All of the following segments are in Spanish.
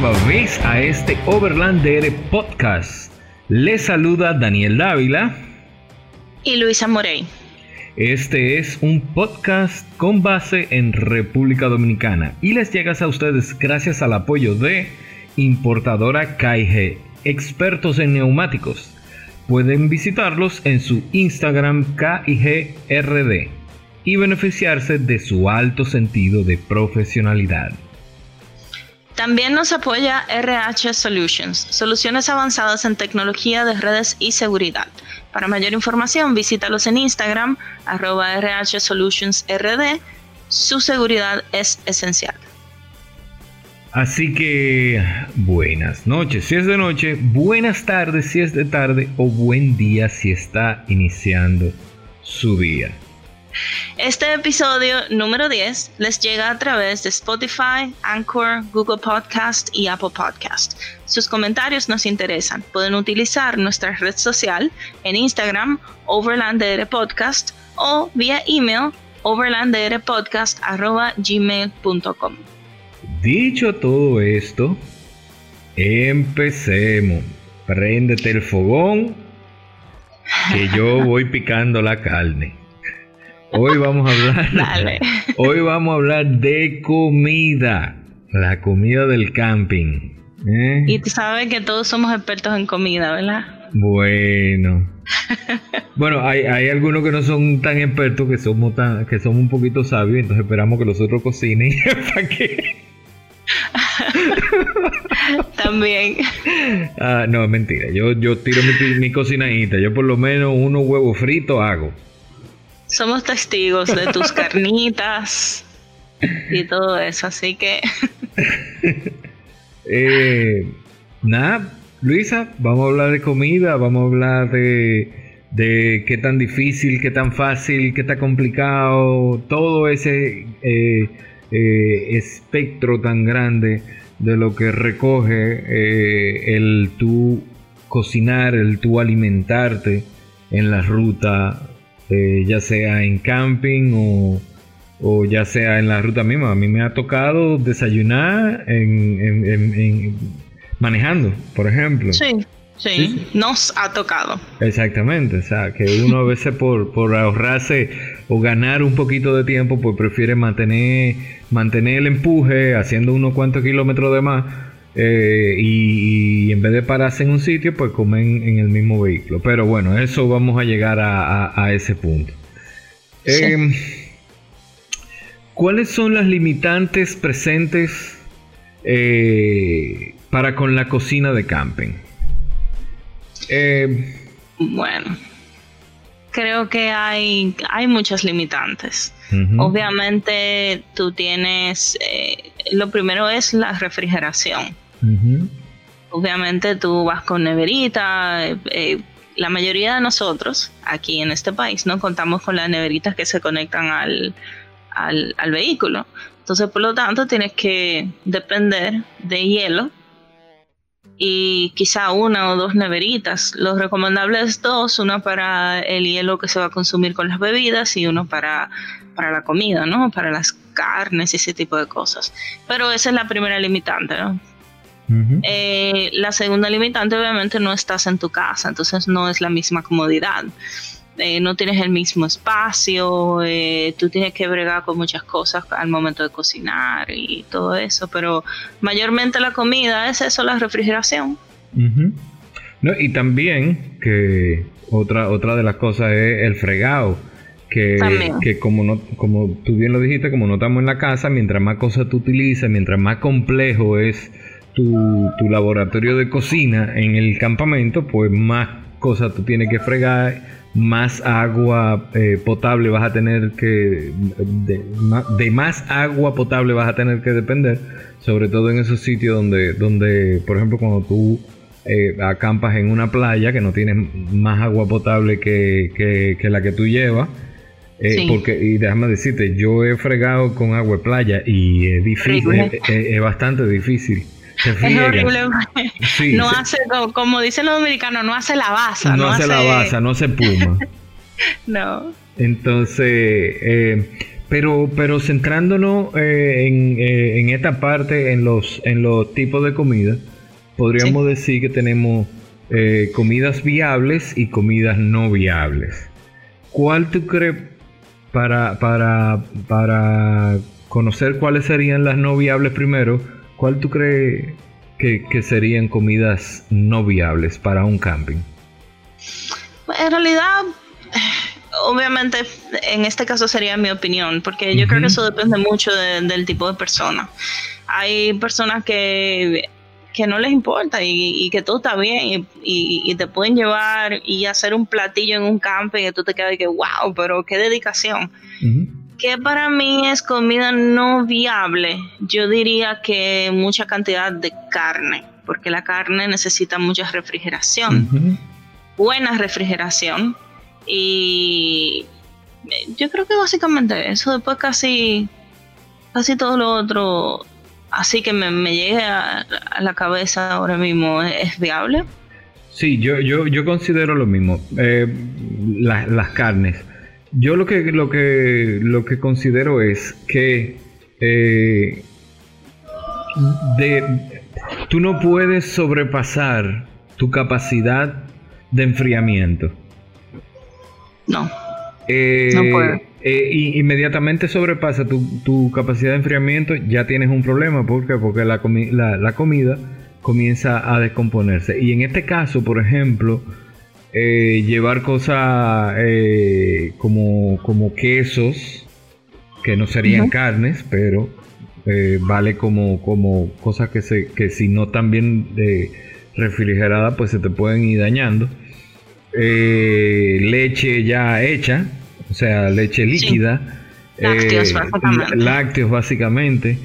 nueva vez a este Overlander Podcast. Les saluda Daniel Dávila y Luisa Morey. Este es un podcast con base en República Dominicana y les llega a ustedes gracias al apoyo de importadora KIG, expertos en neumáticos. Pueden visitarlos en su Instagram KIGRD y beneficiarse de su alto sentido de profesionalidad. También nos apoya RH Solutions, soluciones avanzadas en tecnología de redes y seguridad. Para mayor información, visítalos en Instagram, arroba RH Solutions RD. Su seguridad es esencial. Así que buenas noches si es de noche, buenas tardes si es de tarde o buen día si está iniciando su día. Este episodio número 10 les llega a través de Spotify, Anchor, Google Podcast y Apple Podcast. Sus comentarios nos interesan. Pueden utilizar nuestra red social en Instagram, Overlander Podcast, o vía email, overlanderpodcast.gmail.com. Dicho todo esto, empecemos. Préndete el fogón, que yo voy picando la carne. Hoy vamos a hablar. Hoy vamos a hablar de comida. La comida del camping. ¿eh? Y tú sabes que todos somos expertos en comida, ¿verdad? Bueno. bueno, hay, hay, algunos que no son tan expertos, que somos tan, que somos un poquito sabios, entonces esperamos que los otros cocinen para que. También. Ah, no, mentira. Yo, yo tiro mi, mi cocinadita. Yo por lo menos unos huevos fritos hago. Somos testigos de tus carnitas y todo eso, así que... eh, nada, Luisa, vamos a hablar de comida, vamos a hablar de, de qué tan difícil, qué tan fácil, qué tan complicado, todo ese eh, eh, espectro tan grande de lo que recoge eh, el tú cocinar, el tú alimentarte en la ruta eh, ya sea en camping o, ya sea en la ruta misma. A mí me ha tocado desayunar en, manejando, por ejemplo. Sí, sí, nos ha tocado. Exactamente, o sea, que uno a veces por, por ahorrarse o ganar un poquito de tiempo, pues prefiere mantener, mantener el empuje haciendo unos cuantos kilómetros de más eh, y, en vez de pararse en un sitio, pues comen en el mismo vehículo. Pero bueno, eso vamos a llegar a, ese punto. Em, ¿Cuáles son las limitantes presentes eh, para con la cocina de camping? Em, bueno, creo que hay, hay muchas limitantes. Obviamente tú tienes, eh, lo primero es la refrigeración. Obviamente tú vas con neverita. Eh, eh, la mayoría de nosotros aquí en este país no contamos con las neveritas que se conectan al, al, vehículo. Entonces, por lo tanto, tienes que depender de hielo y quizá una o dos neveritas. Lo recomendable es dos, una para el hielo que se va a consumir con las bebidas y uno para, para la comida, ¿no? Para las carnes y ese tipo de cosas. Pero esa es la primera limitante, ¿no? Eh, la segunda limitante obviamente no estás en tu casa, entonces no es la misma comodidad. Eh, no tienes el mismo espacio, eh, tú tienes que bregar con muchas cosas al momento de cocinar y todo eso, pero mayormente la comida es eso, la refrigeración. no, y también que otra, otra de las cosas es el fregado. Que, que, como no, como tú bien lo dijiste, como no estamos en la casa, mientras más cosas tú utilizas, mientras más complejo es tu, laboratorio de cocina en el campamento, pues más cosas tú tienes que fregar, más agua eh, potable vas a tener que, de, más agua potable vas a tener que depender, sobre todo en esos sitios donde, donde por ejemplo, cuando tú eh, acampas en una playa que no tienes más agua potable que, la que tú llevas. Eh, porque, y déjame decirte, yo he fregado con agua de playa y es difícil, es bastante difícil. Es horrible. no hace, como dicen los dominicanos, no hace la baza. No, hace, la baza, no hace puma. no. Entonces, eh, pero, pero centrándonos eh, eh, en, esta parte, en los, en los tipos de comida, podríamos decir que tenemos eh, comidas viables y comidas no viables. ¿Cuál tú crees para, para, para conocer cuáles serían las no viables primero? ¿Cuál tú crees que, que serían comidas no viables para un camping? En realidad, obviamente en este caso sería mi opinión, porque yo creo que eso depende mucho del tipo de persona. Hay personas que, que no les importa y, que todo está bien y, te pueden llevar y hacer un platillo en un campo y tú te quedas y que wow, pero qué dedicación. Que para mí es comida no viable, yo diría que mucha cantidad de carne, porque la carne necesita mucha refrigeración, buena refrigeración y yo creo que básicamente eso, después casi, casi todo lo otro, así que me, me llegue a, la cabeza ahora mismo, ¿es, viable? Sí, yo, yo, yo considero lo mismo. Eh, las carnes. Yo lo que, lo que, lo que considero es que eh, de, tú no puedes sobrepasar tu capacidad de enfriamiento. No. Eh, no puede. Eh, inmediatamente sobrepasa tu, capacidad de enfriamiento, ya tienes un problema. ¿Por qué? Porque la, comida comienza a descomponerse. Y en este caso, por ejemplo, eh, llevar cosas como, como quesos, que no serían carnes, pero vale como, como cosas que, se, que si no están bien refrigeradas, pues se te pueden ir dañando. Eh, leche ya hecha, o sea, leche líquida. Lácteos, eh, básicamente. Lácteos, básicamente.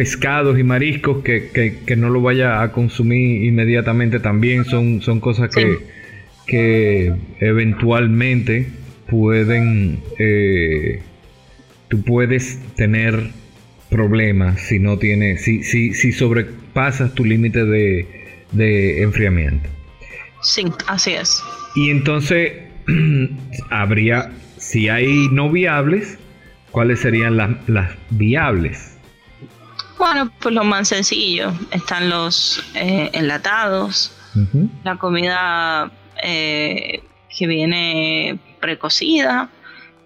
Eh, pescados y mariscos que, no lo vaya a consumir inmediatamente también son, son cosas que, que eventualmente pueden tú puedes tener problemas si no tienes si, si, si sobrepasas tu límite de, de enfriamiento Sí, así es. Y entonces habría, si hay no viables, ¿cuáles serían las, viables? Bueno, pues lo más sencillo, están los eh, enlatados, la comida eh, que viene precocida,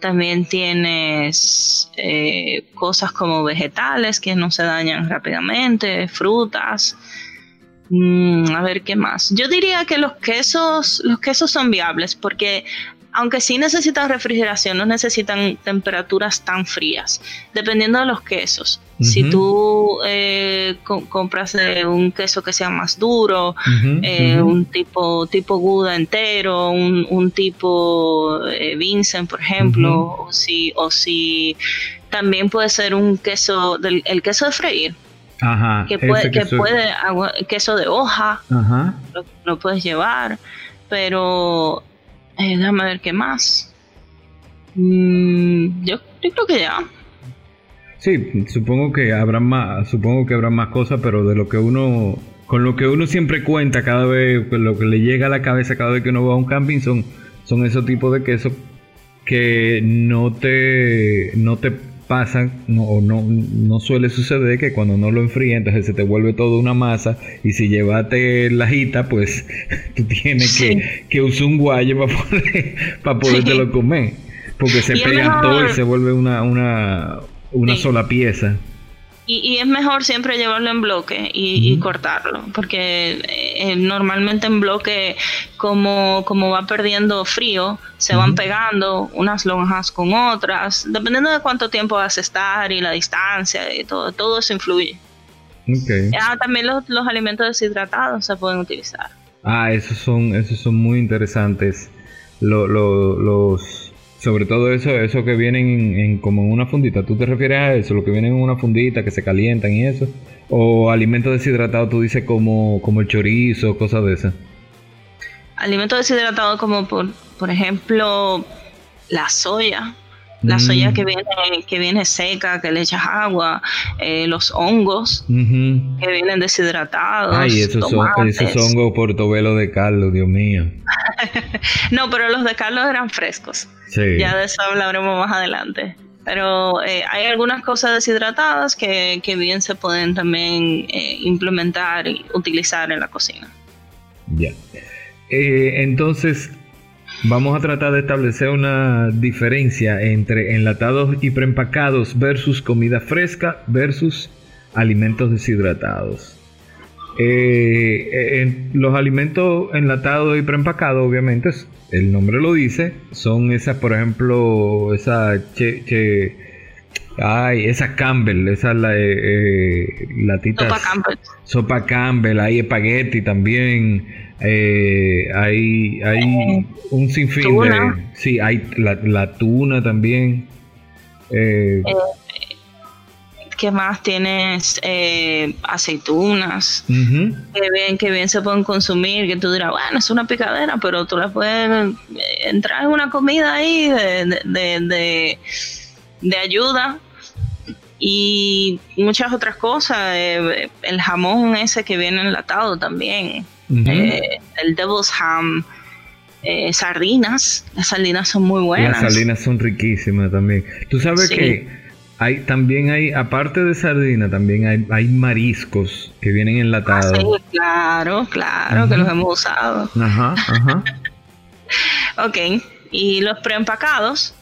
también tienes eh, cosas como vegetales que no se dañan rápidamente, frutas, Mm, a ver qué más. Yo diría que los quesos, los quesos son viables porque aunque sí necesitan refrigeración, no necesitan temperaturas tan frías, dependiendo de los quesos. Si tú eh, compras eh, un queso que sea más duro, eh, un tipo tipo Gouda entero, un, tipo Vincent, por ejemplo, o si o si también puede ser un queso del el queso de freír que puede, que puede queso de hoja, Lo, puedes llevar, pero eh, déjame ver qué más. Mm, yo, creo que ya. Sí, supongo que habrá más, supongo que habrá más cosas, pero de lo que uno, con lo que uno siempre cuenta cada vez, con lo que le llega a la cabeza cada vez que uno va a un camping son, son esos tipos de quesos que no te, no te pasa no, o no, no suele suceder que cuando no lo enfrías entonces se te vuelve todo una masa y si llevaste la jita pues tú tienes que, que usar un guayo para poder, para podértelo comer porque se pega todo y se vuelve una, una, una sola pieza y, es mejor siempre llevarlo en bloque y, cortarlo, porque eh, normalmente en bloque, como, como va perdiendo frío, se van pegando unas lonjas con otras, dependiendo de cuánto tiempo vas a estar y la distancia y todo, todo eso influye. Ah, también los, los alimentos deshidratados se pueden utilizar. Ah, esos son, esos son muy interesantes. los sobre todo eso, eso que vienen en, como en una fundita. ¿Tú te refieres a eso? Lo que vienen en una fundita, que se calientan y eso. O alimentos deshidratados, tú dices como, como el chorizo, cosas de esas. Alimentos deshidratados como por, por ejemplo la soya. La soya que viene, que viene seca, que le echas agua, eh, los hongos que vienen deshidratados. Ay, esos, son, esos hongos portobelo de Carlos, Dios mío. no, pero los de Carlos eran frescos. Ya de eso hablaremos más adelante. Pero eh, hay algunas cosas deshidratadas que, bien se pueden también eh, implementar y utilizar en la cocina. Ya. entonces, Vamos a tratar de establecer una diferencia entre enlatados y preempacados versus comida fresca versus alimentos deshidratados. Eh, eh, los alimentos enlatados y preempacados, obviamente, el nombre lo dice, son esas, por ejemplo, esa che, ay, esa Campbell, esa la, eh, sopa Campbell, sopa Campbell, hay espagueti también, eh, hay hay eh, un sinfín de. Sí, hay la, tuna también. Eh, eh, ¿Qué más tienes? aceitunas. Que bien, que bien se pueden consumir. Que tú dirás, bueno, es una picadera, pero tú la puedes entrar en una comida ahí de, de, de ayuda y muchas otras cosas. el jamón ese que viene enlatado también. Eh, el Devil's Ham, eh, sardinas. Las sardinas son muy buenas. Las sardinas son riquísimas también. Tú sabes que hay también hay, aparte de sardina, también hay, hay mariscos que vienen enlatados. Ah, claro, claro, que los hemos usado. Ajá, ajá. ok, y los preempacados.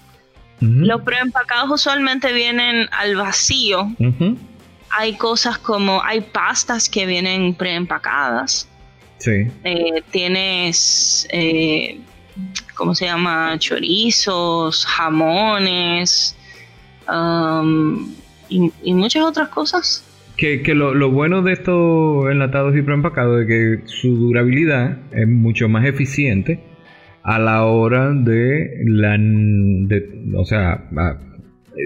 Los preempacados usualmente vienen al vacío. Hay cosas como, hay pastas que vienen preempacadas. Sí. Eh, tienes, eh, ¿cómo se llama? Chorizos, jamones um, y, muchas otras cosas. Que, lo, bueno de estos enlatados y preempacados es que su durabilidad es mucho más eficiente a la hora de la... o sea,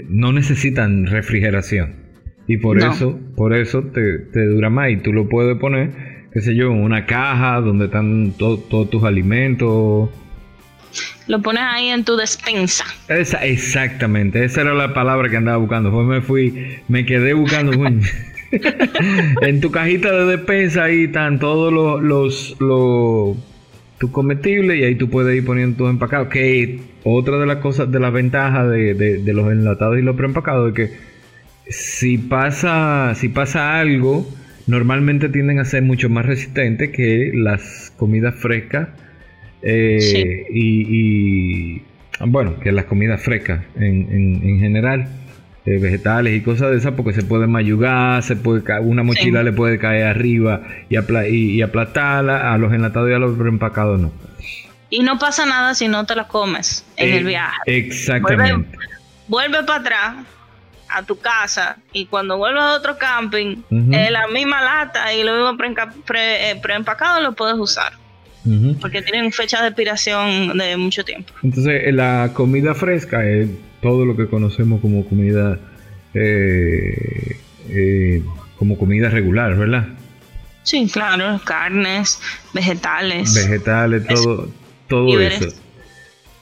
no necesitan refrigeración. Y por eso, por eso te, te dura más y tú lo puedes poner qué sé yo, una caja donde están todos tus alimentos. Lo pones ahí en tu despensa. Esa, exactamente, esa era la palabra que andaba buscando. Pues me fui, me quedé buscando. en tu cajita de despensa ahí están todos los, los, los tus comestibles y ahí tú puedes ir poniendo tus empacados. Que otra de las cosas, de las ventajas de, de los enlatados y los preempacados es que si pasa, si pasa algo normalmente tienden a ser mucho más resistentes que las comidas frescas eh, y, bueno, que las comidas frescas en, general, eh, vegetales y cosas de esas, porque se pueden mayugar, se puede una mochila le puede caer arriba y, y, aplastarla, a los enlatados y a los reempacados no. Y no pasa nada si no te la comes en el eh, viaje. Exactamente. vuelve para atrás, a tu casa y cuando vuelvas a otro camping, la misma lata y lo mismo eh, preempacado lo puedes usar. Porque tienen fecha de expiración de mucho tiempo. Entonces, eh, la comida fresca es todo lo que conocemos como comida eh, como comida regular, ¿verdad? Sí, claro, carnes, vegetales. Vegetales, todo, todo eso.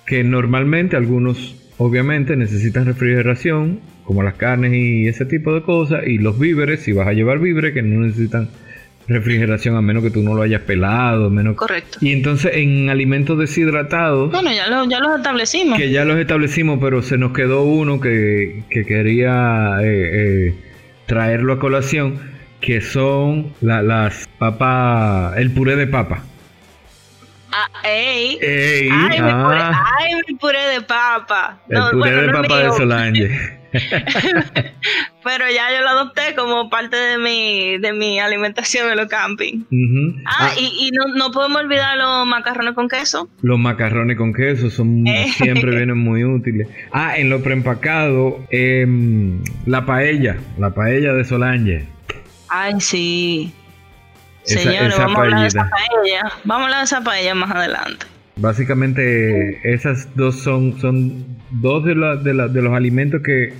Que normalmente algunos obviamente necesitan refrigeración como las carnes y ese tipo de cosas, y los víveres, si vas a llevar víveres que no necesitan refrigeración a menos que tú no lo hayas pelado, menos correcto. Y entonces en alimentos deshidratados, bueno, ya, ya los establecimos. Que ya los establecimos, pero se nos quedó uno que, quería eh, eh, traerlo a colación, que son las papas, el puré de papa. Ah, ey. Ey, ay, mi puré, ah. ay, mi puré de papa. El puré de papa de Solange. Pero ya yo lo adopté como parte de mi, de mi alimentación en los camping. Ah, ah, y, no, podemos olvidar los macarrones con queso. Los macarrones con queso son eh. siempre vienen muy útiles. Ah, en lo preempacado, em, la paella, la paella de Solange. Ay, sí. Señores, vamos a hablar de esa paella. Vamos a hablar de esa paella más adelante. Básicamente, esas dos son, son dos de, de, de los alimentos que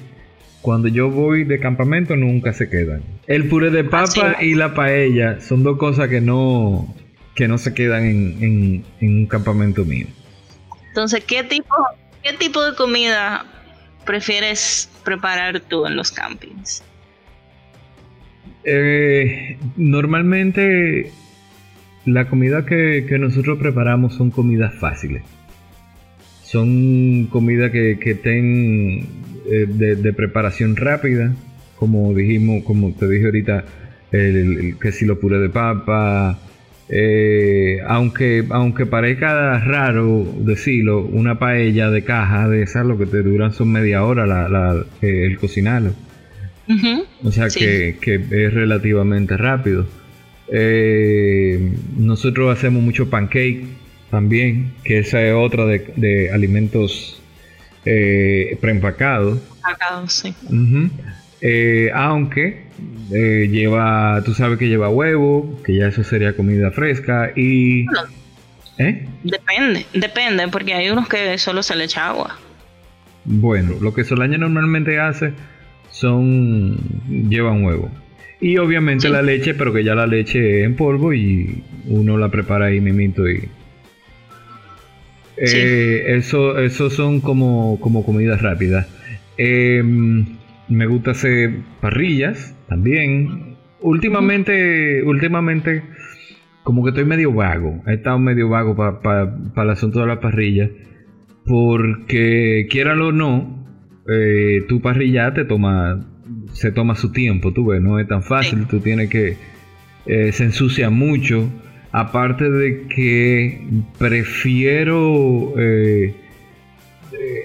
cuando yo voy de campamento nunca se quedan. El puré de papa y la paella son dos cosas que no, que no se quedan en, en, un campamento mío. Entonces, ¿qué tipo, ¿qué tipo de comida prefieres preparar tú en los campings? Eh, normalmente la comida que, nosotros preparamos son comidas fáciles. Son comidas que, que estén eh, de, preparación rápida, como dijimos, como te dije ahorita, el, que si lo puré de papa, eh, aunque, aunque parezca raro decirlo, una paella de caja de esas lo que te duran son media hora la, el cocinarlo. O sea que, es relativamente rápido. Eh, nosotros hacemos mucho pancake también, que esa es otra de, alimentos eh, preempacados. sí. Eh, aunque eh, lleva, tú sabes que lleva huevo, que ya eso sería comida fresca y... Depende, depende, porque hay unos que solo se le echa agua. Bueno, lo que Solaña normalmente hace son llevan huevo. Y obviamente la leche, pero que ya la leche es en polvo y uno la prepara ahí mimito y... Eh, eso, eso son como, como comidas rápidas. Em, me gusta hacer parrillas también. Últimamente, últimamente, como que estoy medio vago. He estado medio vago para el asunto de la parrilla. Porque, quieralo o no, eh, tu parrilla te toma, se toma su tiempo, tú ves, no es tan fácil, tú tienes que, eh, se ensucia mucho, aparte de que prefiero eh,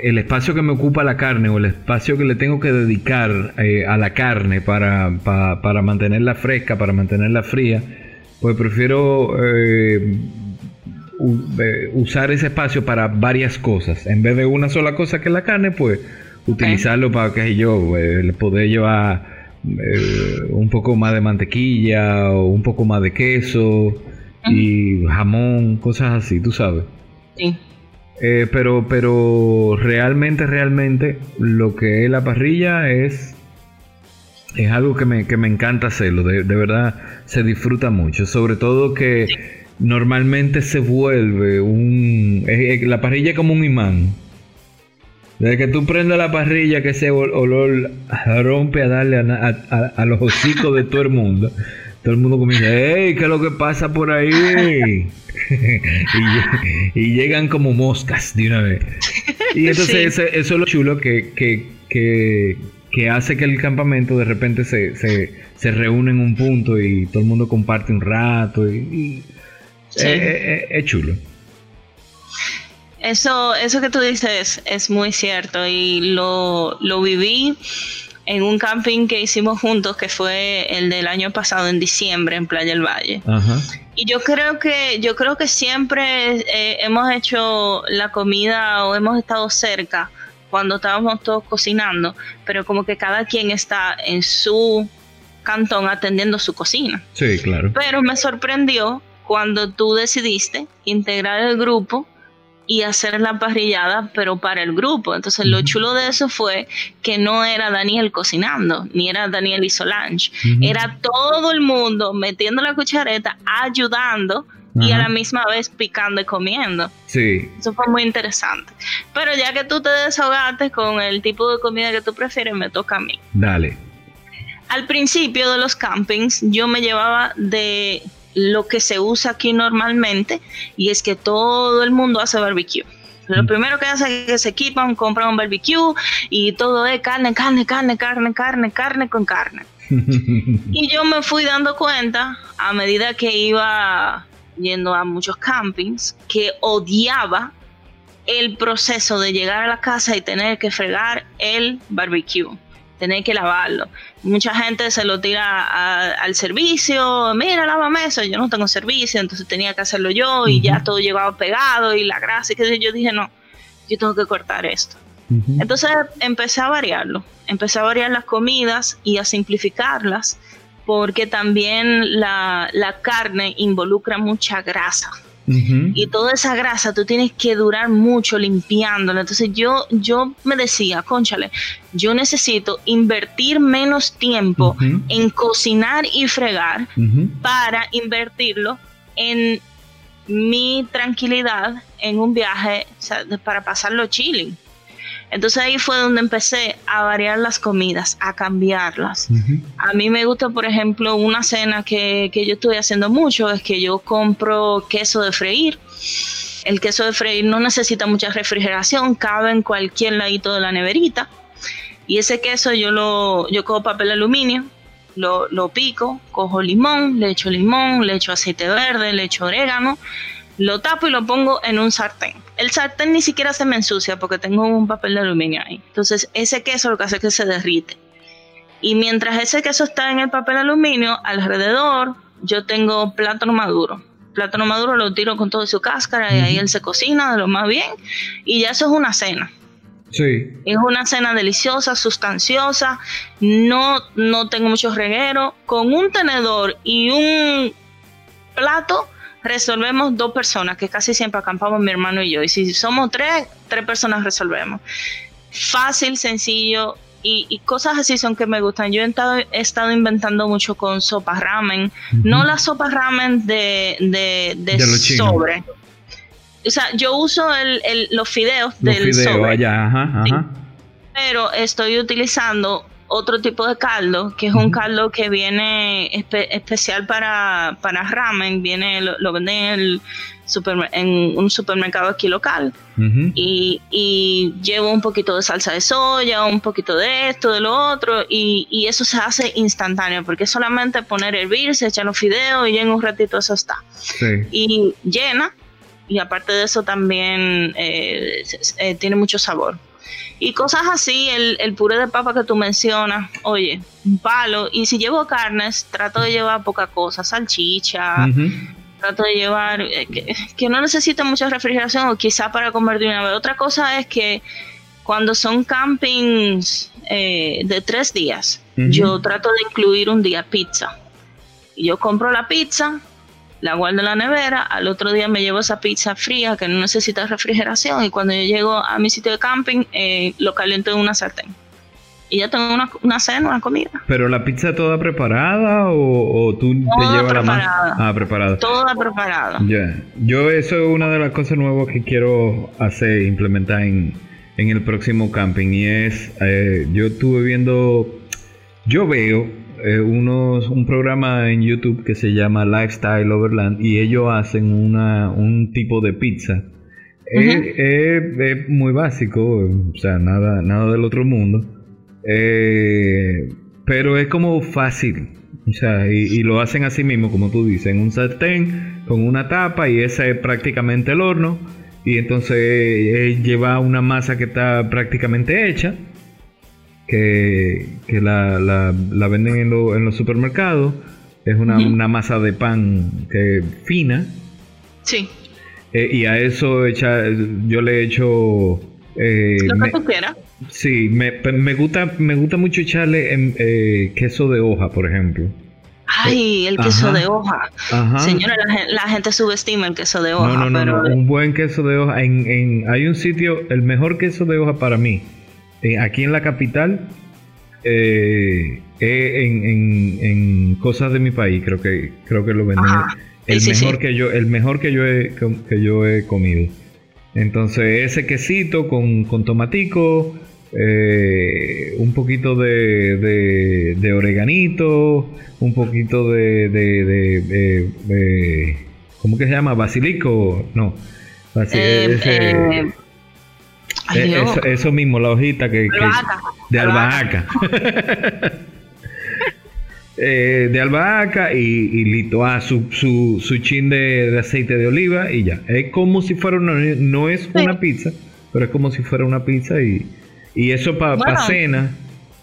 el espacio que me ocupa la carne o el espacio que le tengo que dedicar a la carne para, para, mantenerla fresca, para mantenerla fría, pues prefiero usar ese espacio para varias cosas. En vez de una sola cosa que la carne, pues utilizarlo para que yo eh, poder llevar eh, un poco más de mantequilla o un poco más de queso y jamón, cosas así, tú sabes. Sí. Eh, pero, pero realmente, realmente lo que es la parrilla es es algo que me, que me encanta hacerlo, de, de, verdad se disfruta mucho, sobre todo que normalmente se vuelve un... la parrilla es como un imán. Desde que tú prendes la parrilla, que ese olor rompe a darle a, los hocicos de todo el mundo. Todo el mundo comienza, ¡Ey! ¿Qué es lo que pasa por ahí? y, llegan como moscas de una vez. Y entonces eso, es lo chulo que, que, hace que el campamento de repente se, se, reúne en un punto y todo el mundo comparte un rato. Y, es chulo. Eso, eso que tú dices es muy cierto y lo, lo viví en un camping que hicimos juntos, que fue el del año pasado en diciembre en Playa del Valle. Y yo creo que, yo creo que siempre eh, hemos hecho la comida o hemos estado cerca cuando estábamos todos cocinando, pero como que cada quien está en su cantón atendiendo su cocina. Sí, claro. Pero me sorprendió cuando tú decidiste integrar el grupo y hacer la parrillada, pero para el grupo. Entonces, lo chulo de eso fue que no era Daniel cocinando, ni era Daniel y Solange, era todo el mundo metiendo la cuchareta, ayudando y a la misma vez picando y comiendo. Sí. Eso fue muy interesante. Pero ya que tú te desahogaste con el tipo de comida que tú prefieres, me toca a mí. Dale. Al principio de los campings, yo me llevaba de lo que se usa aquí normalmente y es que todo el mundo hace barbecue. Lo mm. primero que hace es que se equipan, compran un barbecue y todo es carne, carne, carne, carne, carne, carne con carne. y yo me fui dando cuenta a medida que iba yendo a muchos campings que odiaba el proceso de llegar a la casa y tener que fregar el barbecue tener que lavarlo. Mucha gente se lo tira al servicio, mira, lávame eso, yo no tengo servicio, entonces tenía que hacerlo yo y ya todo llegaba pegado y la grasa y que yo dije, no, yo tengo que cortar esto. Entonces empecé a variarlo, empecé a variar las comidas y a simplificarlas porque también la, la carne involucra mucha grasa. Y toda esa grasa tú tienes que durar mucho limpiándola. Entonces yo, yo me decía, conchale, yo necesito invertir menos tiempo en cocinar y fregar para invertirlo en mi tranquilidad en un viaje para pasarlo chilling. Entonces ahí fue donde empecé a variar las comidas, a cambiarlas. A mí me gusta, por ejemplo, una cena que, que yo estoy haciendo mucho, es que yo compro queso de freír. El queso de freír no necesita mucha refrigeración, cabe en cualquier ladito de la neverita. Y ese queso yo lo yo cojo papel aluminio, lo, lo pico, cojo limón, le echo limón, le echo aceite verde, le echo orégano, lo tapo y lo pongo en un sartén el sartén ni siquiera se me ensucia porque tengo un papel de aluminio ahí. Entonces ese queso lo que hace es que se derrite. Y mientras ese queso está en el papel de aluminio, alrededor yo tengo plátano maduro. Plátano maduro lo tiro con toda su cáscara y ahí él se cocina de lo más bien. Y ya eso es una cena. Sí. Es una cena deliciosa, sustanciosa. No, no tengo mucho reguero. Con un tenedor y un plato resolvemos dos personas, que casi siempre acampamos mi hermano y yo. Y si somos tres, tres personas resolvemos. Fácil, sencillo. Y, cosas así son que me gustan. Yo he estado, inventando mucho con sopa ramen. No la sopa ramen de, de, sobre. O sea, yo uso el, los fideos del sobre. Pero estoy utilizando otro tipo de caldo, que es un caldo que viene especial para, para ramen, viene lo, venden en, el en un supermercado aquí local y, y, llevo un poquito de salsa de soya, un poquito de esto, de lo otro y, y eso se hace instantáneo porque es solamente poner hervir, se echan los fideos y en un ratito eso está. Y llena y aparte de eso también eh, eh, tiene mucho sabor. Y cosas así, el, el puré de papa que tú mencionas, oye, un palo. Y si llevo carnes, trato de llevar poca cosa, salchicha, trato de llevar, eh, que, no necesita mucha refrigeración o quizá para comer de una vez. Otra cosa es que cuando son campings eh, de tres días, yo trato de incluir un día pizza. Yo compro la pizza, la guardo en la nevera, al otro día me llevo esa pizza fría que no necesita refrigeración y cuando yo llego a mi sitio de camping eh, lo caliento en una sartén. Y ya tengo una, una, cena, una comida. ¿Pero la pizza toda preparada o, tú te llevas la masa? Ah, preparada. Toda preparada. Ya. Yo eso es una de las cosas nuevas que quiero hacer, implementar en, en el próximo camping y es, eh, yo estuve viendo, yo veo eh, unos, un programa en YouTube que se llama Lifestyle Overland y ellos hacen una, un tipo de pizza. es, muy básico, o sea, nada, nada del otro mundo. Eh, pero es como fácil. O sea, y, lo hacen así mismo, como tú dices, en un sartén con una tapa y ese es prácticamente el horno. Y entonces lleva una masa que está prácticamente hecha que, la, la, venden en, en, los supermercados. Es una, una, masa de pan que fina. Sí. Eh, y a eso echa, yo le echo... Eh, Lo que tú quieras. Sí, me, me, gusta, me gusta mucho echarle em, eh, queso de hoja, por ejemplo. Ay, el queso de hoja. Señora, la, gente subestima el queso de hoja. No, no, no, un buen queso de hoja. En, en, hay un sitio, el mejor queso de hoja para mí eh, aquí en la capital, eh, eh, en, cosas de mi país, creo que creo que lo venden. El mejor que yo, el mejor que yo he, que yo he comido. Entonces ese quesito con, con tomatico, un poquito de, de, oreganito, un poquito de, de, ¿cómo que se llama? Basilico, no. Eh, eso, mismo, la hojita que, de albahaca. Eh, de albahaca y, y listo. Ah, su, su, su chin de, aceite de oliva y ya. Es como si fuera una, no es una pizza, pero es como si fuera una pizza y, y eso para cena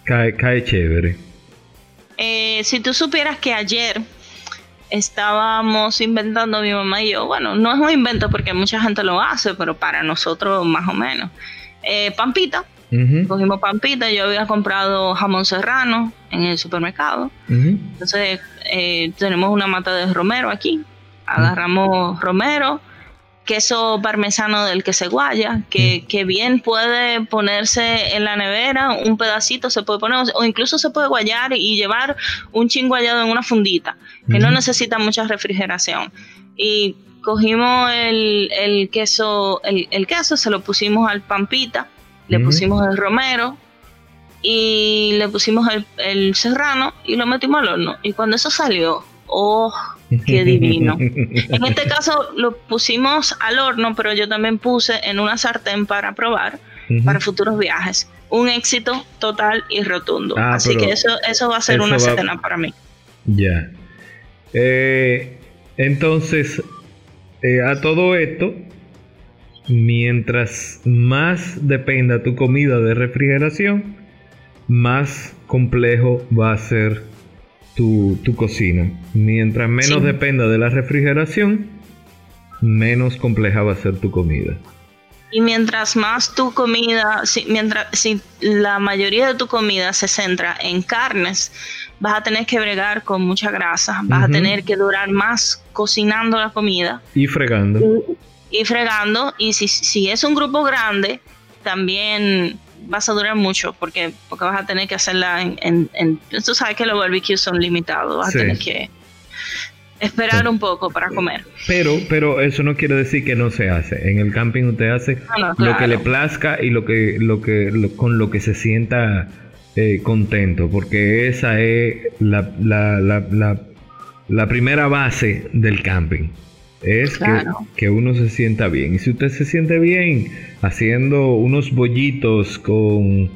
cae, cae chévere. Eh, si tú supieras que ayer estábamos inventando mi mamá y yo, bueno, no es un invento porque mucha gente lo hace, pero para nosotros más o menos. Eh, pampita, cogimos pampita, yo había comprado jamón serrano en el supermercado, entonces eh, tenemos una mata de romero aquí, agarramos romero, queso parmesano del que se guaya, que, que, bien puede ponerse en la nevera, un pedacito se puede poner, o incluso se puede guayar y llevar un chin guayado en una fundita, que no necesita mucha refrigeración. Y cogimos el, queso, el, queso, se lo pusimos al pampita le pusimos el romero y le pusimos el, serrano y lo metimos al horno. Y cuando eso salió, ¡oh, qué divino! en este caso lo pusimos al horno, pero yo también puse en una sartén para probar para futuros viajes. Un éxito total y rotundo. Ah, Así que eso, eso va a ser una cena para mí. Ya. Eh, entonces, eh, a todo esto, mientras más dependa tu comida de refrigeración, más complejo va a ser tu, cocina. Mientras menos dependa de la refrigeración, menos compleja va a ser tu comida. Y mientras más tu comida, si, mientras si la mayoría de tu comida se centra en carnes, vas a tener que bregar con mucha grasa, vas a tener que durar más cocinando la comida. Y fregando. Y, fregando. Y si, si es un grupo grande, también vas a durar mucho porque, porque vas a tener que hacerla en, en, Tú sabes que los barbecues son limitados, vas a tener que esperar un poco para comer. Pero, pero eso no quiere decir que no se hace. En el camping usted hace lo que le plazca y lo que, lo que, con lo que se sienta eh, contento, porque esa es la, la, la, la, primera base del camping. Es que, que, uno se sienta bien. Y si usted se siente bien haciendo unos bollitos con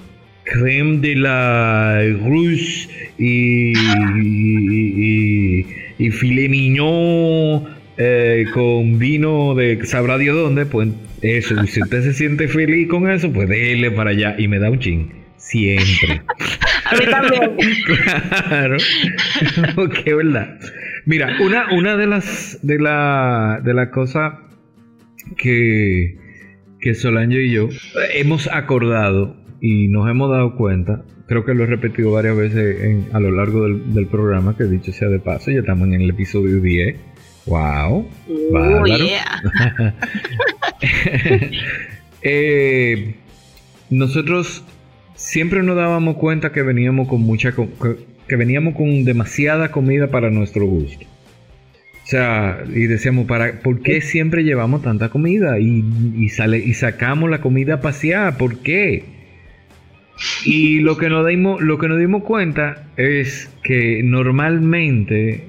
creme de la rouge y, y, y, filet mignon eh, con vino de sabrá Dios dónde, pues eso. si usted se siente feliz con eso, pues déle para allá y me da un ching. Siempre. A mí también. claro. ok, ¿verdad? Mira, una, una de las de la de las cosas que, que Solange y yo hemos acordado y nos hemos dado cuenta, creo que lo he repetido varias veces a lo largo del, programa, que dicho sea de paso, ya estamos en el episodio 10. ¡Wow! Oh, yeah. eh, nosotros siempre nos dábamos cuenta que veníamos con mucha que veníamos con demasiada comida para nuestro gusto. O sea, y decíamos, ¿para, ¿por qué siempre llevamos tanta comida? Y, sale, y sacamos la comida a pasear, ¿por qué? Y lo que, nos dimos, lo que nos dimos cuenta es que normalmente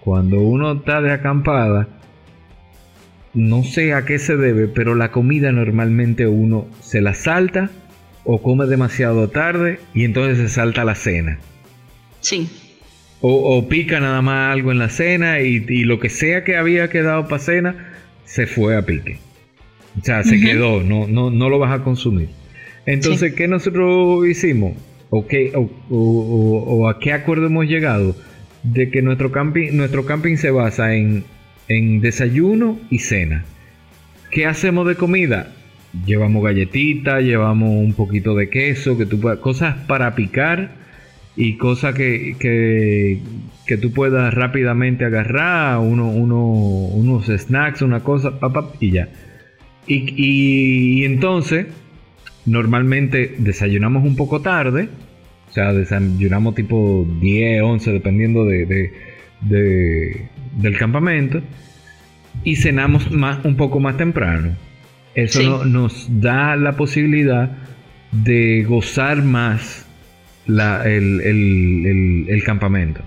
cuando uno está de acampada, no sé a qué se debe, pero la comida normalmente uno se la salta o come demasiado tarde y entonces se salta la cena. Sí. O, pica nada más algo en la cena y, lo que sea que había quedado para cena se fue a pique. O sea, se quedó, no, no, no lo vas a consumir. Entonces, ¿qué nosotros hicimos? ¿O, qué, o, a qué acuerdo hemos llegado? De que nuestro camping, nuestro camping se basa en, en desayuno y cena. ¿Qué hacemos de comida? Llevamos galletitas, llevamos un poquito de queso, que tú cosas para picar y cosas que, que, tú puedas rápidamente agarrar, uno, uno, unos snacks, una cosa, y ya. Y, entonces, normalmente desayunamos un poco tarde, o sea, desayunamos tipo 10, 11, dependiendo de, de, del campamento, y cenamos más, un poco más temprano. Eso nos da la posibilidad de gozar más la, el, campamento.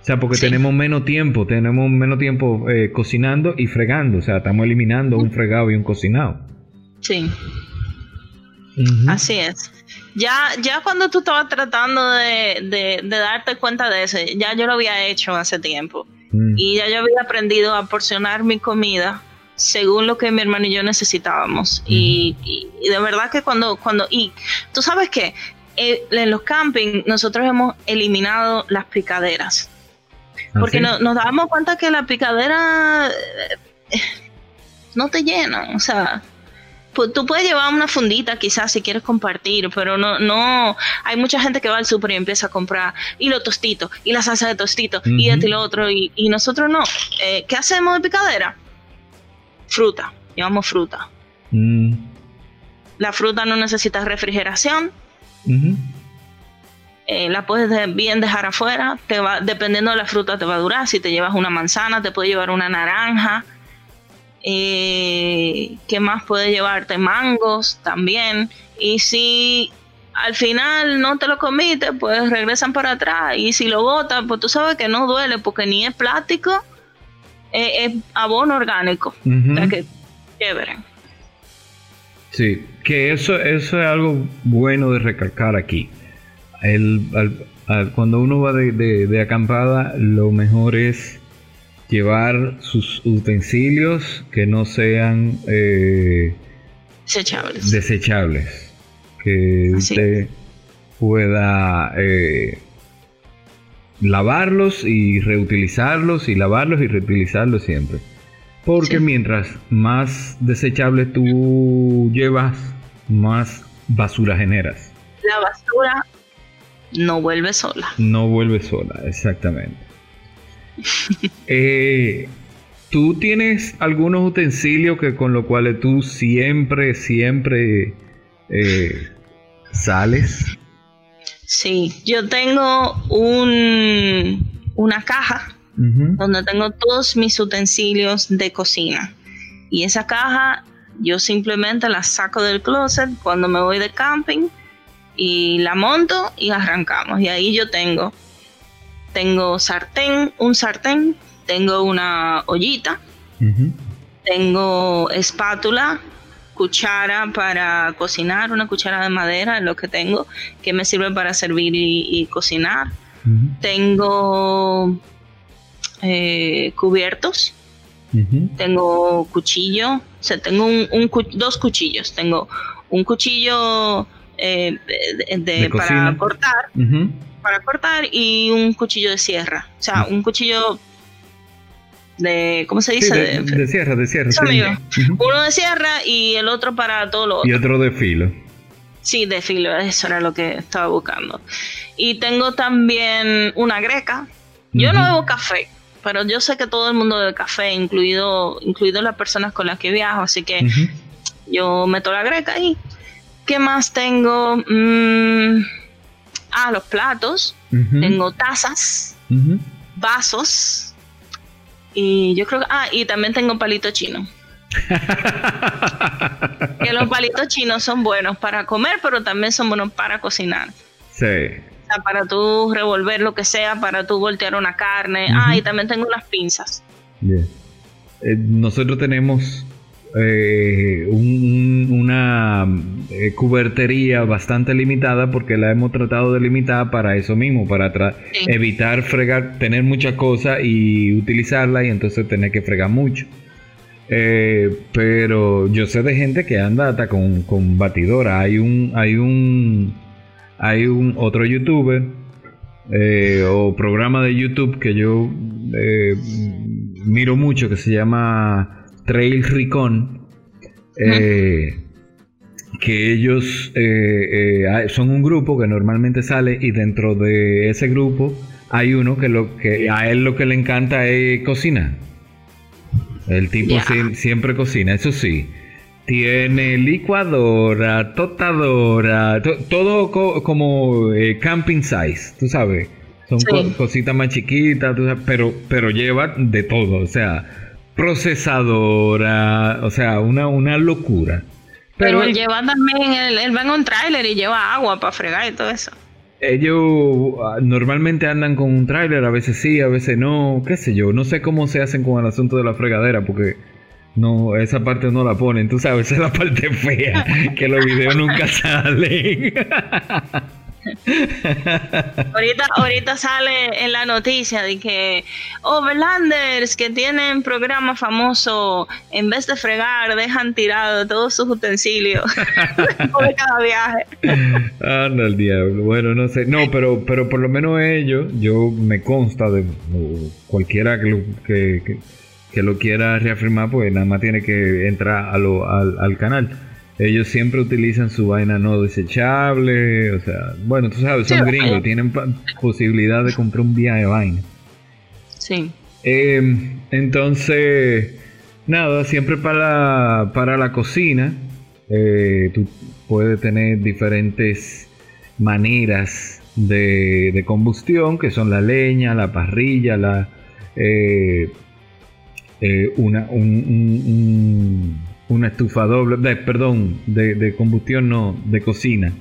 O sea, porque tenemos menos tiempo, tenemos menos tiempo eh, cocinando y fregando. O sea, estamos eliminando un fregado y un cocinado. Sí. Así es. Ya, ya cuando tú estabas tratando de, darte cuenta de eso, ya yo lo había hecho hace tiempo. Mm. Y ya yo había aprendido a porcionar mi comida según lo que mi hermano y yo necesitábamos. y, de verdad que cuando, cuando, y tú sabes que eh, en los campings nosotros hemos eliminado las picaderas. ¿Ah, porque nos damos cuenta que la picadera eh, no te llena. O sea, tú puedes llevar una fundita quizás si quieres compartir, pero no, no, hay mucha gente que va al súper y empieza a comprar y los tostitos, y la salsa de tostito, y esto y lo otro, y, nosotros no. Eh, ¿Qué hacemos de picadera? Fruta, llevamos fruta. Mm. La fruta no necesita refrigeración, eh, la puedes bien dejar afuera, te va, dependiendo de la fruta te va a durar. Si te llevas una manzana, te puede llevar una naranja. Eh, ¿Qué más puede llevarte? Mangos también. Y si al final no te lo comiste, pues regresan para atrás. Y si lo botan, pues tú sabes que no duele porque ni es plástico, es, abono orgánico. o sea que chévere. Sí, que eso, eso es algo bueno de recalcar aquí. El, cuando uno va de, acampada, lo mejor es llevar sus utensilios que no sean eh, desechables. desechables. Que usted pueda eh, lavarlos y reutilizarlos y lavarlos y reutilizarlos siempre. Porque mientras más desechables tú llevas, más basura generas. La basura no vuelve sola. No vuelve sola, exactamente. Eh, ¿Tú tienes algunos utensilios que con los cuales tú siempre, siempre eh, sales? Sí, yo tengo un, una caja donde tengo todos mis utensilios de cocina. Y esa caja yo simplemente la saco del closet cuando me voy de camping y la monto y arrancamos. Y ahí yo tengo, tengo sartén, un sartén, tengo una ollita, tengo espátula, cuchara para cocinar, una cuchara de madera es lo que tengo, que me sirve para servir y, cocinar. Tengo eh, cubiertos. Tengo cuchillo, o sea, tengo un, dos cuchillos. Tengo un cuchillo eh, de, para cortar, para cortar y un cuchillo de sierra. O sea, un cuchillo de, ¿cómo se dice? de, sierra, de sierra. Uno de sierra y el otro para todo lo otro. Y otro de filo. Sí, de filo, eso era lo que estaba buscando. Y tengo también una greca. Yo no bebo café, pero yo sé que todo el mundo bebe café, incluido, incluido las personas con las que viajo, así que yo meto la greca ahí. ¿Qué más tengo? Mm, ah, los platos. Tengo tazas, vasos. Y yo creo que... Ah, y también tengo palito chino. que los palitos chinos son buenos para comer, pero también son buenos para cocinar. Sí para tú revolver lo que sea, para tú voltear una carne. Ah, y también tengo unas pinzas. Bien. Eh, nosotros tenemos eh, una eh, cubertería bastante limitada porque la hemos tratado de limitar para eso mismo, para evitar fregar, tener mucha cosa y utilizarla y entonces tener que fregar mucho. pero yo sé de gente que anda hasta con, con batidora. Hay un, hay un hay un otro youtuber eh, o programa de YouTube que yo eh, miro mucho que se llama Trail Recon. Eh, que ellos son un grupo que normalmente sale y dentro de ese grupo hay uno que lo que a él lo que le encanta es cocinar. El tipo siempre cocina, eso sí. Tiene licuadora, totadora, todo como eh, camping size, tú sabes. Son cositas más chiquitas, pero, pero lleva de todo, o sea, procesadora, o sea, una, una locura. Pero, él lleva también, él, va en un tráiler y lleva agua para fregar y todo eso. Ellos ah, normalmente andan con un tráiler, a veces sí, a veces no, qué sé yo, no sé cómo se hacen con el asunto de la fregadera, porque no, esa parte no la ponen, tú sabes, esa es la parte fea, que los videos nunca salen. ahorita, ahorita sale en la noticia de que Overlanders que tienen programa famoso, en vez de fregar, dejan tirado todos sus utensilios de cada viaje. Anda el diablo. Bueno, no sé. No, pero, pero por lo menos ellos, yo me consta de cualquiera que, que que lo quiera reafirmar, pues nada más tiene que entrar al, canal. Ellos siempre utilizan su vaina no desechable, o sea, bueno, tú sabes, son gringos, tienen posibilidad de comprar un viaje de vaina. Sí. Em, entonces, nada, siempre para, para la cocina, eh, tú puedes tener diferentes maneras de, de, combustión, que son la leña, la parrilla, la... Eh, eh, una, una estufa doble, de, perdón, de, combustión no, de cocina,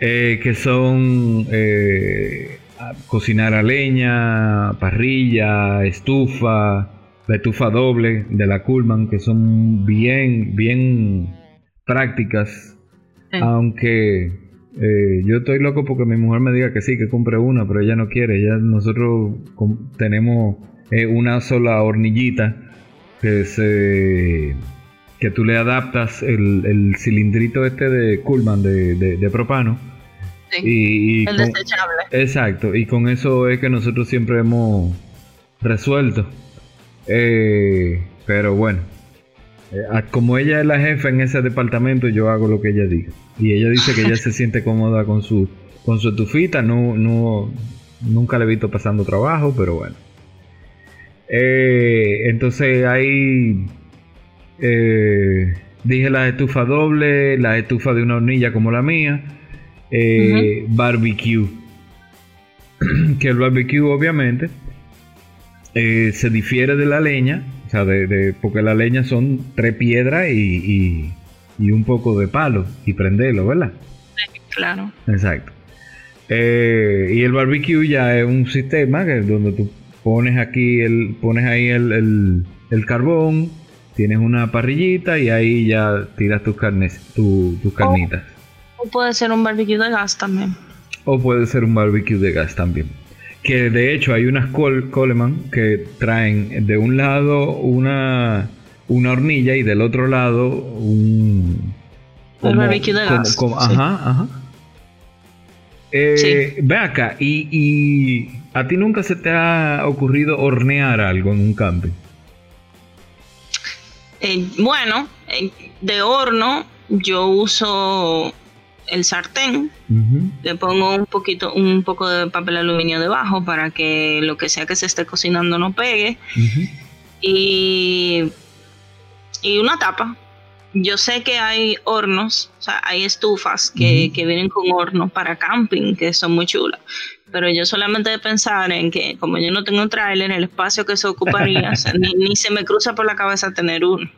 eh, que son eh, cocinar a leña, parrilla, estufa, la estufa doble de la Coolman, que son bien, bien prácticas, aunque eh, yo estoy loco porque mi mujer me diga que sí, que compre una, pero ella no quiere. Ya nosotros tenemos una sola hornillita que se que tú le adaptas el, cilindrito este de Coolman de, propano. Sí, el desechable. Exacto, y con eso es que nosotros siempre hemos resuelto. Eh, pero bueno, eh, como ella es la jefa en ese departamento, yo hago lo que ella diga. Y ella dice que ella se siente cómoda con su, con su estufita, no, no, nunca le he visto pasando trabajo, pero bueno. Eh, entonces hay eh, dije la estufa doble, la estufa de una hornilla como la mía, eh, barbecue. que el barbecue obviamente eh, se difiere de la leña, o sea, de, porque la leña son tres piedras y, y, un poco de palo y prenderlo, ¿verdad? claro. Exacto. y el barbecue ya es un sistema que donde tú pones aquí el pones ahí el, el carbón tienes una parrillita y ahí ya tiras tus carnes, tus carnitas. O, puede ser un barbecue de gas también. O puede ser un barbecue de gas también. Que de hecho hay unas Coleman que traen de un lado una, una hornilla y del otro lado un... el barbecue de gas. Ajá, ajá. Eh, ve acá, y, y a ti nunca se te ha ocurrido hornear algo en un camping. Eh, bueno, de horno yo uso el sartén, le pongo un poquito, un poco de papel aluminio debajo para que lo que sea que se esté cocinando no pegue. y, y una tapa. Yo sé que hay hornos, o sea, hay estufas que, que vienen con horno para camping, que son muy chulas. Pero yo solamente de pensar en que, como yo no tengo un trailer, el espacio que se ocuparía, ni, se me cruza por la cabeza tener uno.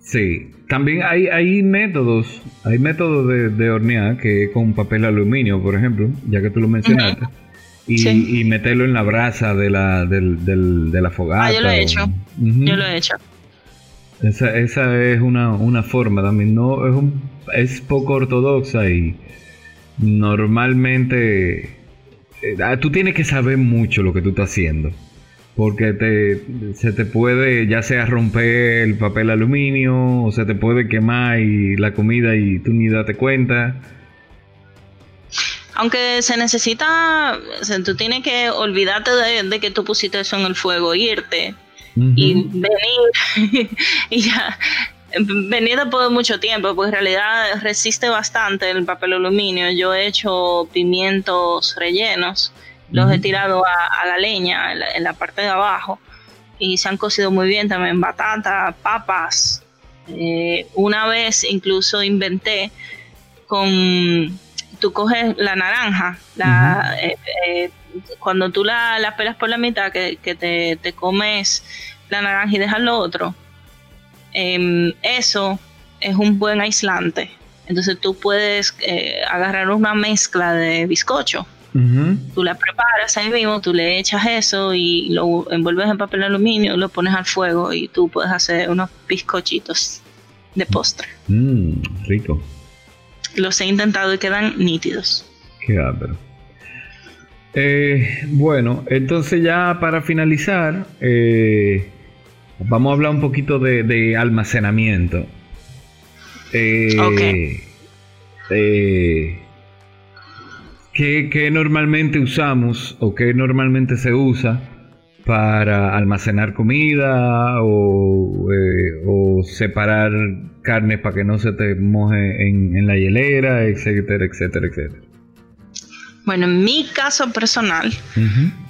Sí, también hay, hay métodos, hay métodos de, hornear que con papel aluminio, por ejemplo, ya que tú lo mencionaste, y, meterlo en la brasa de la, del, de la fogata. Ah, yo lo he hecho, yo lo he hecho. Esa, esa es una, una forma también, no es, un, es poco ortodoxa y normalmente eh, ah, tú tienes que saber mucho lo que tú estás haciendo. Porque te, se te puede ya sea romper el papel aluminio o se te puede quemar y la comida y tú ni date cuenta. Aunque se necesita, tú tienes que olvidarte de, que tú pusiste eso en el fuego, irte y venir y ya después de mucho tiempo, pues en realidad resiste bastante el papel aluminio. Yo he hecho pimientos rellenos, los he tirado a, la leña en la, parte de abajo y se han cocido muy bien también batata, papas. Eh, una vez incluso inventé con, tú coges la naranja, la, eh, eh, cuando tú la, la, pelas por la mitad, que, te, te comes la naranja y dejas lo otro Em, eso es un buen aislante. Entonces tú puedes eh, agarrar una mezcla de bizcocho. Tú la preparas ahí mismo, tú le echas eso y lo envuelves en papel aluminio, lo pones al fuego y tú puedes hacer unos bizcochitos de postre. Mmm, rico. Los he intentado y quedan nítidos. Qué. Eh, bueno, entonces ya para finalizar, eh, Vamos a hablar un poquito de, almacenamiento. Eh, eh, ¿qué, normalmente usamos o qué normalmente se usa para almacenar comida o, eh, separar carnes para que no se te moje en, en la hielera, etcétera, etcétera, etcétera? Bueno, en mi caso personal,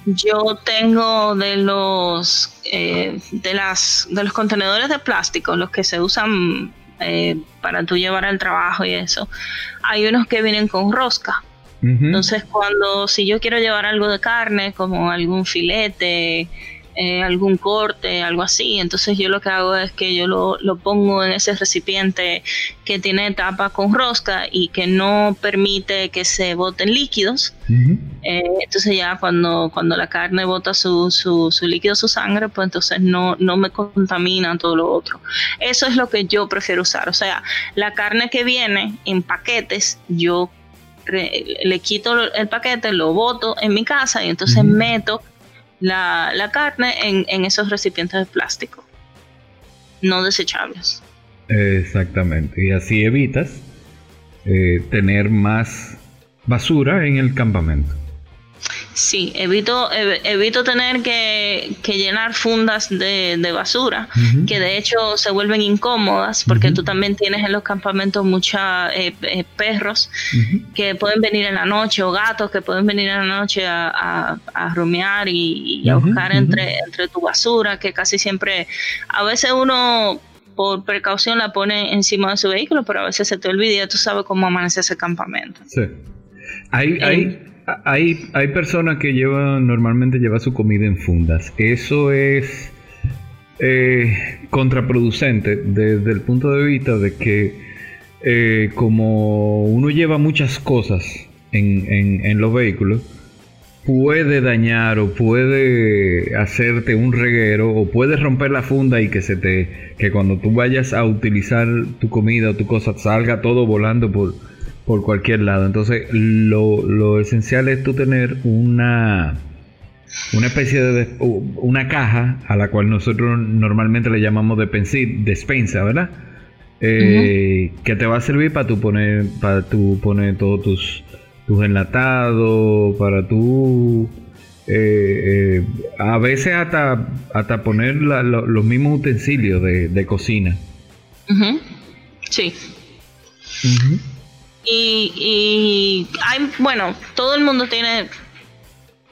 yo tengo de los eh, de las de los contenedores de plástico, los que se usan eh, para tú llevar al trabajo y eso. Hay unos que vienen con rosca. Entonces, cuando si yo quiero llevar algo de carne, como algún filete, eh, algún corte, algo así. Entonces yo lo que hago es que yo lo, lo pongo en ese recipiente que tiene tapa con rosca y que no permite que se boten líquidos. Eh, entonces ya cuando, cuando la carne bota su, su, su, líquido, su sangre, pues entonces no, no me contamina todo lo otro. Eso es lo que yo prefiero usar. O sea, la carne que viene en paquetes, yo le quito el paquete, lo boto en mi casa y entonces meto la, la carne en, en, esos recipientes de plástico, no desechables. Exactamente, y así evitas eh, tener más basura en el campamento. Sí, evito, evito tener que, llenar fundas de, basura, que de hecho se vuelven incómodas, porque tú también tienes en los campamentos muchos eh, eh, perros que pueden venir en la noche, o gatos que pueden venir en la noche a, a, rumiar y, a buscar entre, entre tu basura, que casi siempre, a veces uno por precaución la pone encima de su vehículo, pero a veces se te olvida y tú sabes cómo amanece ese campamento. Sí. Hay, hay, hay, hay personas que llevan, normalmente llevan su comida en fundas. Eso es eh, contraproducente desde el punto de vista de que eh, como uno lleva muchas cosas en, en, los vehículos, puede dañar o puede hacerte un reguero o puede romper la funda y que se te que cuando tú vayas a utilizar tu comida o tu cosa salga todo volando por por cualquier lado. Entonces, lo, esencial es tú tener una, una especie de una caja a la cual nosotros normalmente le llamamos despensa, ¿verdad? Eh, que te va a servir para tú poner, para tú poner todos tus, tus enlatados, para tú eh, eh, a veces hasta, hasta poner los mismos utensilios de, cocina. Sí. Y, hay, bueno, todo el mundo tiene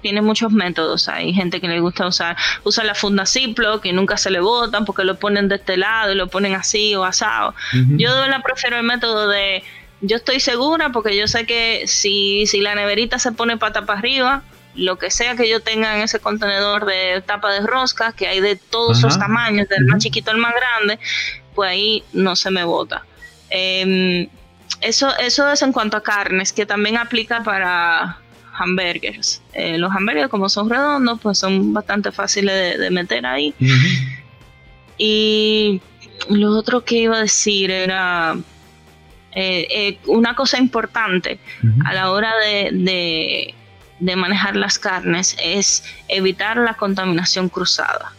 tiene muchos métodos. Hay gente que le gusta usar, usa la funda Ziploc que nunca se le botan porque lo ponen de este lado y lo ponen así o asado. Yo verdad prefiero el método de yo estoy segura porque yo sé que si, si la neverita se pone pata para arriba, lo que sea que yo tenga en ese contenedor de tapa de rosca, que hay de todos los tamaños, del más chiquito al más grande, pues ahí no se me bota. Eh, eso, eso es en cuanto a carnes, que también aplica para hamburgers. Eh, los hamburgers, como son redondos, pues son bastante fáciles de, meter ahí. Y lo otro que iba a decir era eh, eh, una cosa importante a la hora de, de manejar las carnes es evitar la contaminación cruzada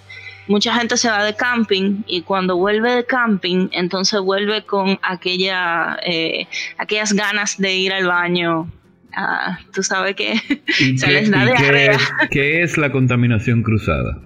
mucha gente se va de camping y cuando vuelve de camping, entonces vuelve con aquella, eh, aquellas ganas de ir al baño. Ah, tú sabes que se les da de ¿Qué es la contaminación cruzada?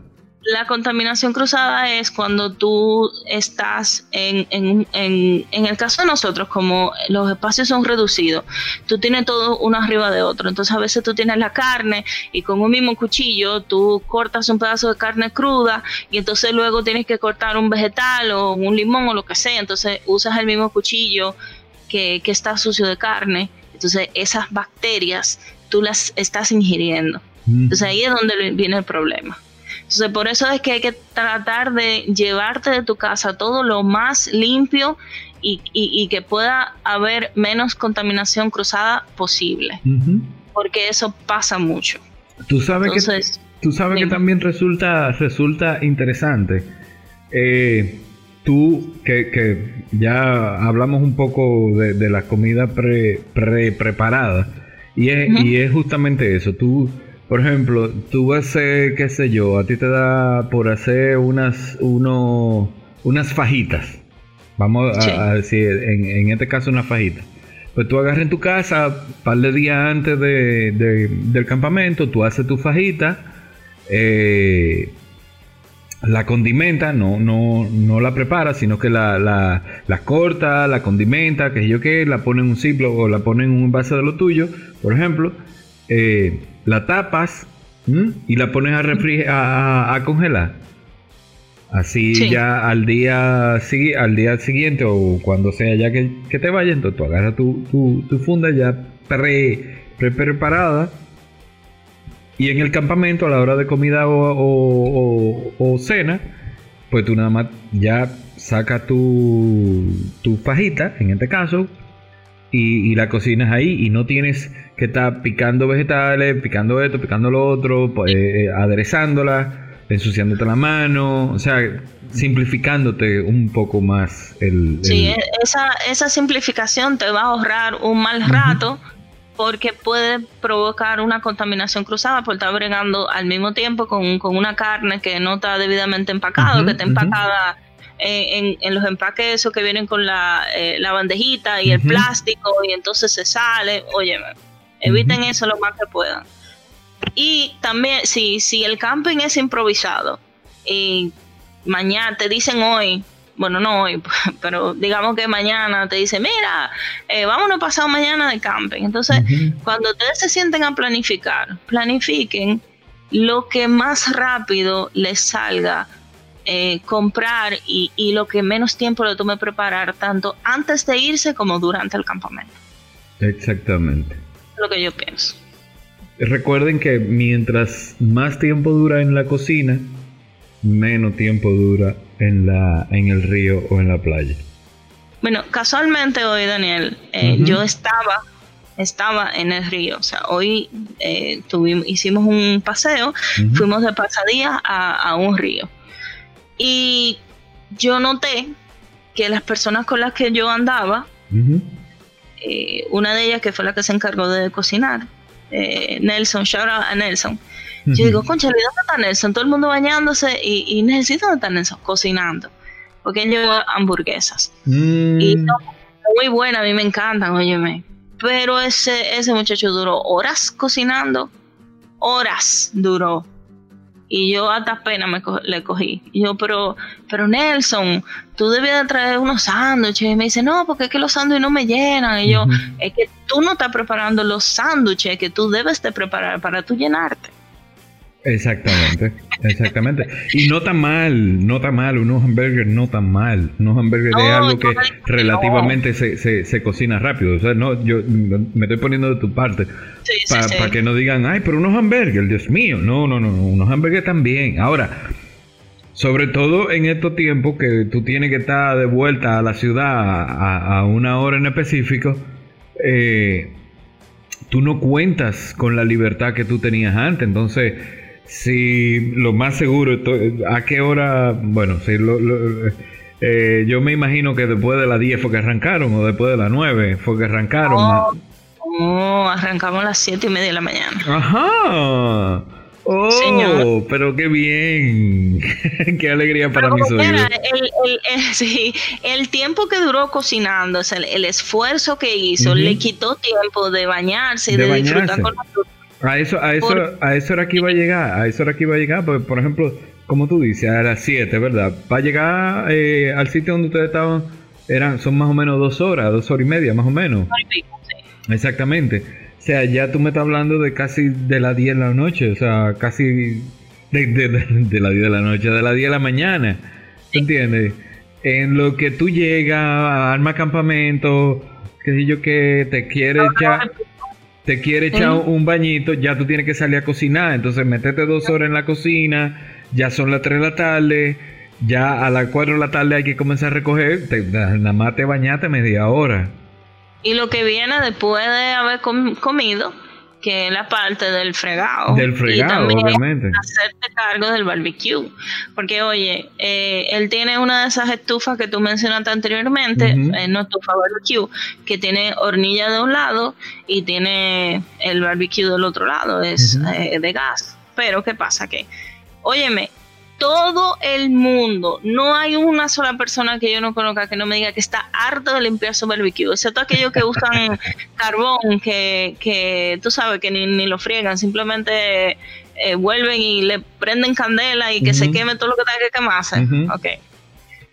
La contaminación cruzada es cuando tú estás en, en, en, en, el caso de nosotros, como los espacios son reducidos, tú tienes todo uno arriba de otro. Entonces a veces tú tienes la carne y con un mismo cuchillo tú cortas un pedazo de carne cruda y entonces luego tienes que cortar un vegetal o un limón o lo que sea. Entonces usas el mismo cuchillo que, que está sucio de carne. Entonces esas bacterias tú las estás ingiriendo. Entonces ahí es donde viene el problema. Entonces, por eso es que hay que tratar de llevarte de tu casa todo lo más limpio y, que pueda haber menos contaminación cruzada posible. Porque eso pasa mucho. Tú sabes que, tú sabes que también resulta, resulta interesante. Eh, tú, que, ya hablamos un poco de, la comida pre, preparada, y es, y es justamente eso. Tú por ejemplo, tú vas a hacer, qué sé yo, a ti te da por hacer unas, uno, unas fajitas. Vamos a, decir, en, este caso unas fajitas. Pues tú agarras en tu casa, un par de días antes de, del campamento, tú haces tu fajita, eh, la condimenta, no, no, no la prepara, sino que la, la, la corta, la condimenta, que yo qué, la pone en un ciclo o la pone en un vaso de lo tuyo, por ejemplo. Eh, la tapas y la pones a, a, congelar. Así ya al día, al día siguiente o cuando sea ya que, te vaya, entonces tú agarras tu, tu, funda ya pre, preparada. Y en el campamento, a la hora de comida o, cena, pues tú nada más ya sacas tu, tu fajita, en este caso, y, la cocinas ahí y no tienes que estar picando vegetales, picando esto, picando lo otro, pues, eh, aderezándola, ensuciándote la mano, o sea, simplificándote un poco más el... Sí, esa, esa simplificación te va a ahorrar un mal rato. porque puede provocar una contaminación cruzada por estar bregando al mismo tiempo con, una carne que no está debidamente empacada, que está empacada en, en, los empaques esos que vienen con la, eh, la bandejita y el plástico y entonces se sale. Oye, eviten eso lo más que puedan. Y también, si, si el camping es improvisado y mañana te dicen hoy, bueno, no hoy, pero digamos que mañana te dicen, mira, eh, vámonos pasado mañana de camping. Entonces, cuando ustedes se sienten a planificar, planifiquen lo que más rápido les salga eh, comprar y, lo que menos tiempo le tome preparar, tanto antes de irse como durante el campamento. Exactamente. Lo que yo pienso. Recuerden que mientras más tiempo dura en la cocina, menos tiempo dura en, la, en el río o en la playa. Bueno, casualmente hoy, Daniel, eh, yo estaba estaba en el río. O sea, hoy eh, tuvimos, hicimos un paseo, fuimos de pasadía a, un río. Y yo noté que las personas con las que yo andaba, eh, una de ellas que fue la que se encargó de cocinar, eh, Nelson, shout out a Nelson. Yo digo, concha, ¿dónde está Nelson? Todo el mundo bañándose y, y necesito dónde está Nelson cocinando. Porque él llevó hamburguesas. Mm. Y muy buena, a mí me encantan, óyeme. Pero ese, ese muchacho duró horas cocinando. Horas duró y yo hasta pena me le cogí. Y yo, pero, pero Nelson, tú debías traer unos sándwiches. Y me dice, no, porque es que los sándwiches no me llenan. Y yo, es que tú no estás preparando los sándwiches que tú debes de preparar para tú llenarte. Exactamente, exactamente. Y no tan mal, no tan mal, unos hamburgues no tan mal. Unos hamburgues es algo que relativamente se, se, se, cocina rápido. O sea, no, yo me estoy poniendo de tu parte. Para que no digan, ay, pero unos hamburgues, Dios mío. No, no, no, unos hamburgues también. Ahora, sobre todo en estos tiempos que tú tienes que estar de vuelta a la ciudad a, a una hora en específico, eh, tú no cuentas con la libertad que tú tenías antes. Entonces Sí, lo más seguro, ¿a qué hora? Bueno, sí, eh, yo me imagino que después de las 10 fue que arrancaron, o después de las 9 fue que arrancaron. No, arrancamos a las 7 y media de la mañana. Ajá. Oh, pero qué bien. qué alegría para mis oídos. El, el, tiempo que duró cocinando, el, esfuerzo que hizo, le quitó tiempo de bañarse y de, disfrutar con nosotros a eso, a eso, a eso era que iba a llegar, a eso era que iba a llegar, porque por ejemplo, como tú dices, a las 7, ¿verdad? Para llegar eh, al sitio donde ustedes estaban, eran, son más o menos dos horas, dos horas y media, más o menos. Exactamente. O sea, ya tú me estás hablando de casi de las 10 de la noche, o sea, casi de, de, de, las 10 de la noche, de las 10 de la mañana. ¿Entiendes? En lo que tú llegas, arma campamento, qué sé yo, que te quiere echar te quiere echar un bañito, ya tú tienes que salir a cocinar. Entonces, metete dos horas en la cocina, ya son las 3 de la tarde, ya a las 4 de la tarde hay que comenzar a recoger, nada más te bañaste media hora. Y lo que viene después de haber comido que es la parte del fregado. Del fregado, obviamente. Hacerte cargo del barbecue. Porque, oye, eh, él tiene una de esas estufas que tú mencionaste anteriormente, eh, no estufa barbecue, que tiene hornilla de un lado y tiene el barbecue del otro lado, es eh, de gas. Pero, ¿qué pasa? Que, óyeme, todo el mundo, no hay una sola persona que yo no conozca que no me diga que está harto de limpiar su barbecue, excepto aquellos que usan carbón, que, que tú sabes que ni, lo friegan, simplemente eh, vuelven y le prenden candela y que se queme todo lo que tenga que quemarse.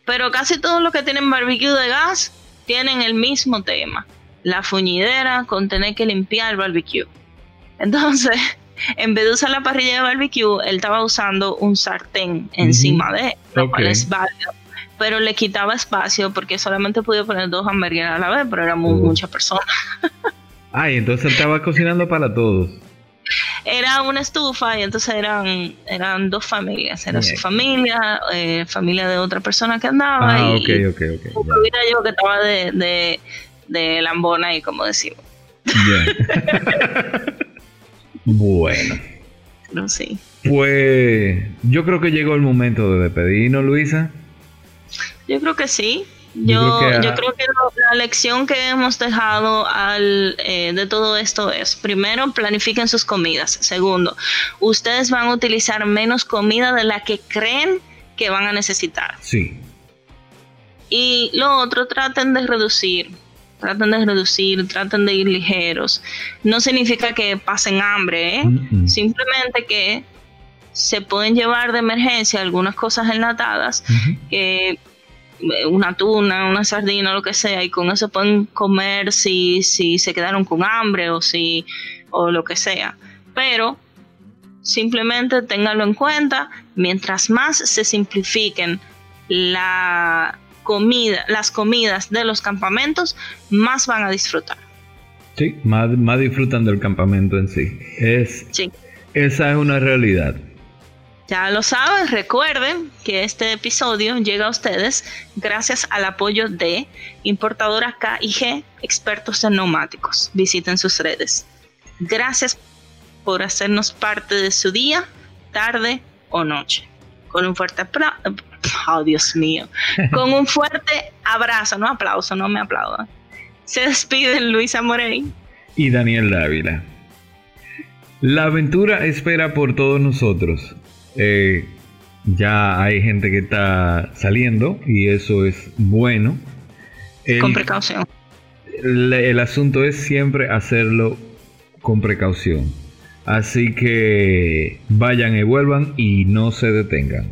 Pero casi todos los que tienen barbecue de gas tienen el mismo tema, la fuñidera con tener que limpiar el barbecue. Entonces, en vez de usar la parrilla de barbecue, él estaba usando un sartén encima de, lo cual es válido. Pero le quitaba espacio porque solamente podía poner dos hamburguesas a la vez, pero éramos muchas personas. Ay, entonces él estaba cocinando para todos. era una estufa y entonces eran, eran dos familias. Era su familia, eh, familia de otra persona que andaba. Ah, y, ok, ok, ok. yo que estaba de, de, de lambona y como decimos. bueno. No, sí. Pues yo creo que llegó el momento de despedirnos, Luisa. Yo creo que sí. Yo, yo, creo que, la lección que hemos dejado al, eh, de todo esto es, primero, planifiquen sus comidas. Segundo, ustedes van a utilizar menos comida de la que creen que van a necesitar. Sí. Y lo otro, traten de reducir. Traten de reducir, traten de ir ligeros. No significa que pasen hambre, ¿eh? simplemente que se pueden llevar de emergencia algunas cosas enlatadas que una tuna, una sardina, lo que sea, y con eso pueden comer si, si se quedaron con hambre o si o lo que sea. Pero simplemente ténganlo en cuenta, mientras más se simplifiquen la comida, las comidas de los campamentos, más van a disfrutar. Sí, más, más disfrutan del campamento en sí. Es, sí. Esa es una realidad. Ya lo saben, recuerden que este episodio llega a ustedes gracias al apoyo de Importadora KIG, expertos en neumáticos. Visiten sus redes. Gracias por hacernos parte de su día, tarde o noche. Con un fuerte aplauso. Oh, Dios mío. Con un fuerte abrazo, no aplauso, no me aplaudan. Se despiden Luisa Morey y Daniel Dávila. La aventura espera por todos nosotros eh, ya hay gente que está saliendo y eso es bueno. con precaución. El, asunto es siempre hacerlo con precaución. Así que vayan y vuelvan y no se detengan.